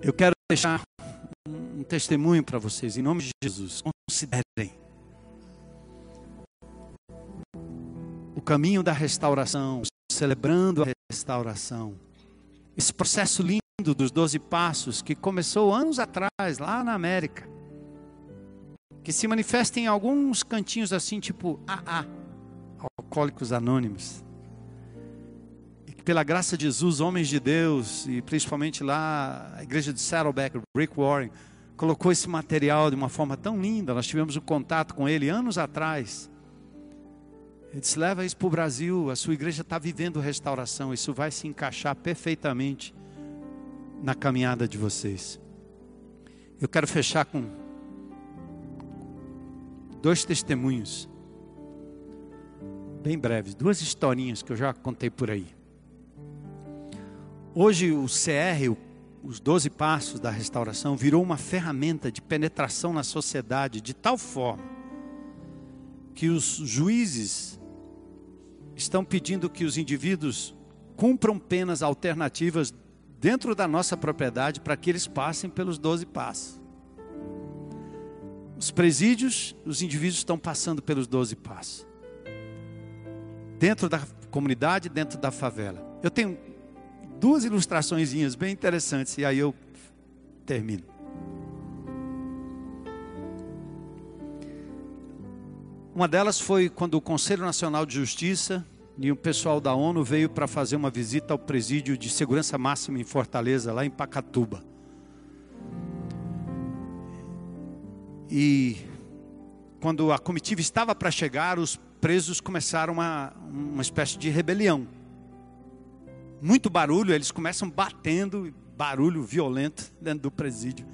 Eu quero deixar um testemunho para vocês, em nome de Jesus. Considerem o caminho da restauração, celebrando a restauração. Esse processo lindo dos doze passos que começou anos atrás, lá na América. Que se manifesta em alguns cantinhos assim, tipo AA, Alcoólicos Anônimos. Pela graça de Jesus, homens de Deus, e principalmente lá a igreja de Saddleback, Rick Warren, colocou esse material de uma forma tão linda. Nós tivemos um contato com ele anos atrás. Ele disse: leva isso para o Brasil, a sua igreja está vivendo restauração, isso vai se encaixar perfeitamente na caminhada de vocês. Eu quero fechar com dois testemunhos, bem breves, duas historinhas que eu já contei por aí. Hoje o CR, os 12 passos da restauração, virou uma ferramenta de penetração na sociedade de tal forma que os juízes estão pedindo que os indivíduos cumpram penas alternativas dentro da nossa propriedade para que eles passem pelos 12 passos. Os presídios, os indivíduos estão passando pelos 12 passos. Dentro da comunidade, dentro da favela. Eu tenho duas ilustrações bem interessantes e aí eu termino. Uma delas foi quando o Conselho Nacional de Justiça e o pessoal da ONU veio para fazer uma visita ao presídio de segurança máxima em Fortaleza, lá em Pacatuba. E quando a comitiva estava para chegar, os presos começaram uma, uma espécie de rebelião. Muito barulho, eles começam batendo, barulho violento dentro do presídio.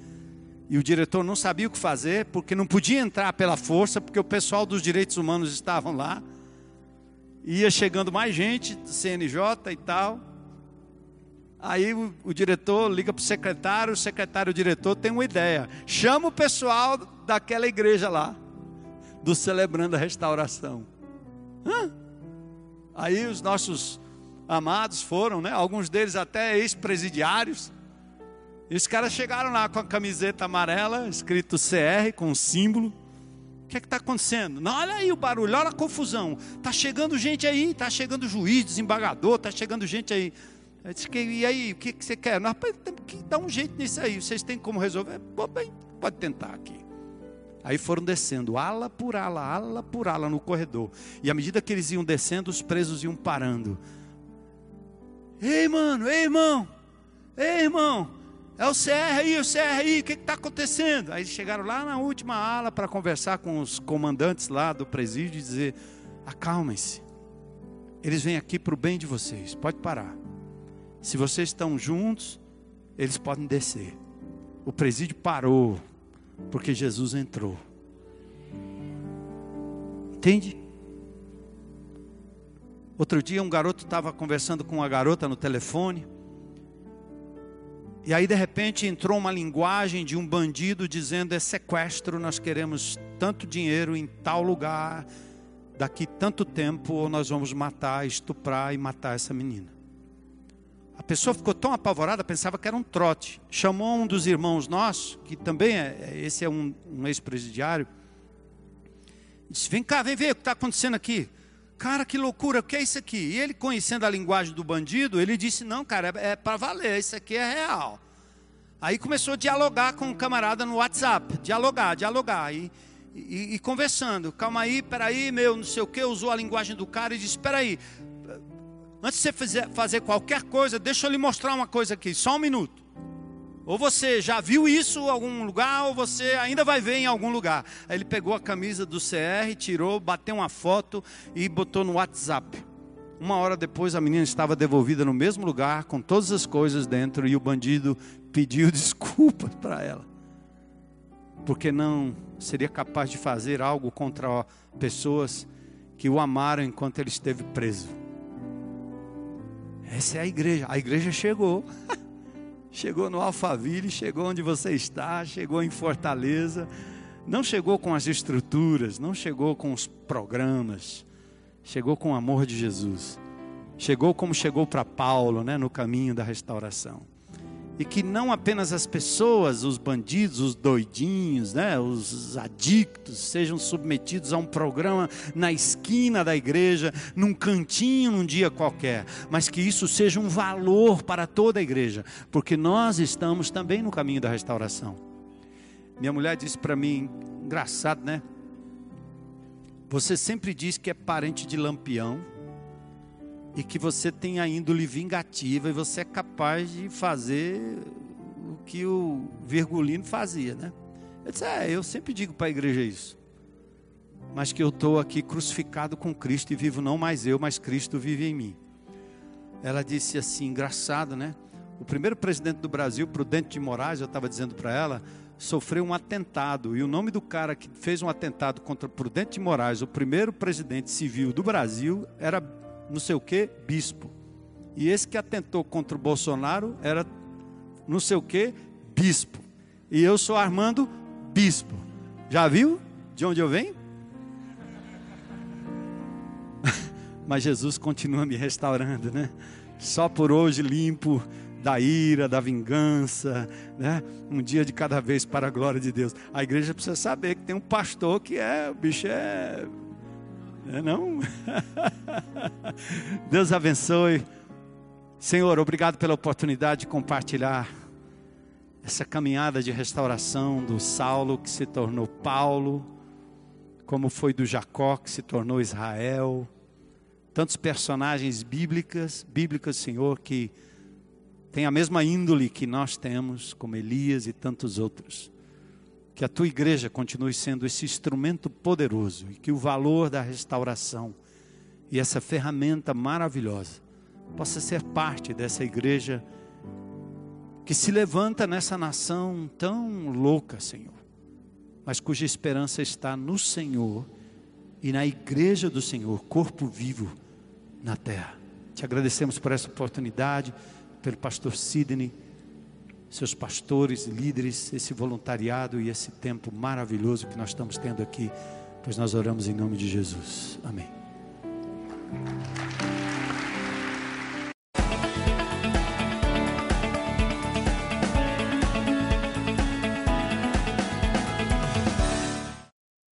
E o diretor não sabia o que fazer, porque não podia entrar pela força, porque o pessoal dos direitos humanos estavam lá. Ia chegando mais gente, CNJ e tal. Aí o, o diretor liga para o secretário, o secretário o diretor tem uma ideia. Chama o pessoal daquela igreja lá, do Celebrando a Restauração. Hã? Aí os nossos amados foram, né? Alguns deles até ex-presidiários. E os caras chegaram lá com a camiseta amarela, escrito CR, com um símbolo. O que é está acontecendo? Não, olha aí o barulho, olha a confusão. Está chegando gente aí, está chegando juiz, desembargador, está chegando gente aí. Eu disse, e aí, o que, que você quer? Nós temos que dar um jeito nisso aí. Vocês têm como resolver? Bom, bem, pode tentar aqui. Aí foram descendo, ala por ala, ala por ala no corredor. E à medida que eles iam descendo, os presos iam parando. Ei, mano, ei, irmão, ei, irmão, é o CR aí, o CR aí, o que está acontecendo? Aí chegaram lá na última ala para conversar com os comandantes lá do presídio e dizer: acalmem-se, eles vêm aqui para o bem de vocês, pode parar. Se vocês estão juntos, eles podem descer. O presídio parou, porque Jesus entrou. Entende? Outro dia um garoto estava conversando com uma garota no telefone. E aí de repente entrou uma linguagem de um bandido dizendo é sequestro, nós queremos tanto dinheiro em tal lugar, daqui tanto tempo, ou nós vamos matar, estuprar e matar essa menina. A pessoa ficou tão apavorada, pensava que era um trote. Chamou um dos irmãos nossos, que também é, é esse é um, um ex-presidiário, disse: Vem cá, vem ver o que está acontecendo aqui. Cara, que loucura, o que é isso aqui? E ele, conhecendo a linguagem do bandido, ele disse: Não, cara, é, é para valer, isso aqui é real. Aí começou a dialogar com o um camarada no WhatsApp, dialogar, dialogar, e, e, e, conversando. Calma aí, peraí, meu, não sei o que, usou a linguagem do cara e disse: Peraí, antes de você fazer, fazer qualquer coisa, deixa eu lhe mostrar uma coisa aqui, só um minuto. Ou você já viu isso em algum lugar, ou você ainda vai ver em algum lugar. Aí ele pegou a camisa do CR, tirou, bateu uma foto e botou no WhatsApp. Uma hora depois a menina estava devolvida no mesmo lugar, com todas as coisas dentro, e o bandido pediu desculpas para ela. Porque não seria capaz de fazer algo contra pessoas que o amaram enquanto ele esteve preso. Essa é a igreja. A igreja chegou. chegou no Alphaville, chegou onde você está, chegou em Fortaleza, não chegou com as estruturas, não chegou com os programas, chegou com o amor de Jesus. Chegou como chegou para Paulo, né, no caminho da restauração. E que não apenas as pessoas, os bandidos, os doidinhos, né, os adictos, sejam submetidos a um programa na esquina da igreja, num cantinho, num dia qualquer, mas que isso seja um valor para toda a igreja, porque nós estamos também no caminho da restauração. Minha mulher disse para mim, engraçado, né? Você sempre diz que é parente de Lampião e que você tem a índole vingativa e você é capaz de fazer o que o Virgulino fazia, né? Eu disse, é, eu sempre digo para a igreja isso. Mas que eu estou aqui crucificado com Cristo e vivo não mais eu, mas Cristo vive em mim. Ela disse assim, engraçado, né? O primeiro presidente do Brasil, Prudente de Moraes, eu estava dizendo para ela, sofreu um atentado. E o nome do cara que fez um atentado contra Prudente de Moraes, o primeiro presidente civil do Brasil, era não sei o que, bispo. E esse que atentou contra o Bolsonaro era não sei o que, bispo. E eu sou Armando Bispo. Já viu de onde eu venho? Mas Jesus continua me restaurando, né? Só por hoje limpo da ira, da vingança, né? Um dia de cada vez para a glória de Deus. A igreja precisa saber que tem um pastor que é, o bicho é não? Deus abençoe. Senhor, obrigado pela oportunidade de compartilhar essa caminhada de restauração do Saulo que se tornou Paulo, como foi do Jacó que se tornou Israel. Tantos personagens bíblicas, bíblicas, Senhor, que têm a mesma índole que nós temos, como Elias e tantos outros que a tua igreja continue sendo esse instrumento poderoso e que o valor da restauração e essa ferramenta maravilhosa possa ser parte dessa igreja que se levanta nessa nação tão louca, Senhor, mas cuja esperança está no Senhor e na igreja do Senhor, corpo vivo na terra. Te agradecemos por essa oportunidade, pelo pastor Sidney seus pastores, líderes, esse voluntariado e esse tempo maravilhoso que nós estamos tendo aqui, pois nós oramos em nome de Jesus. Amém.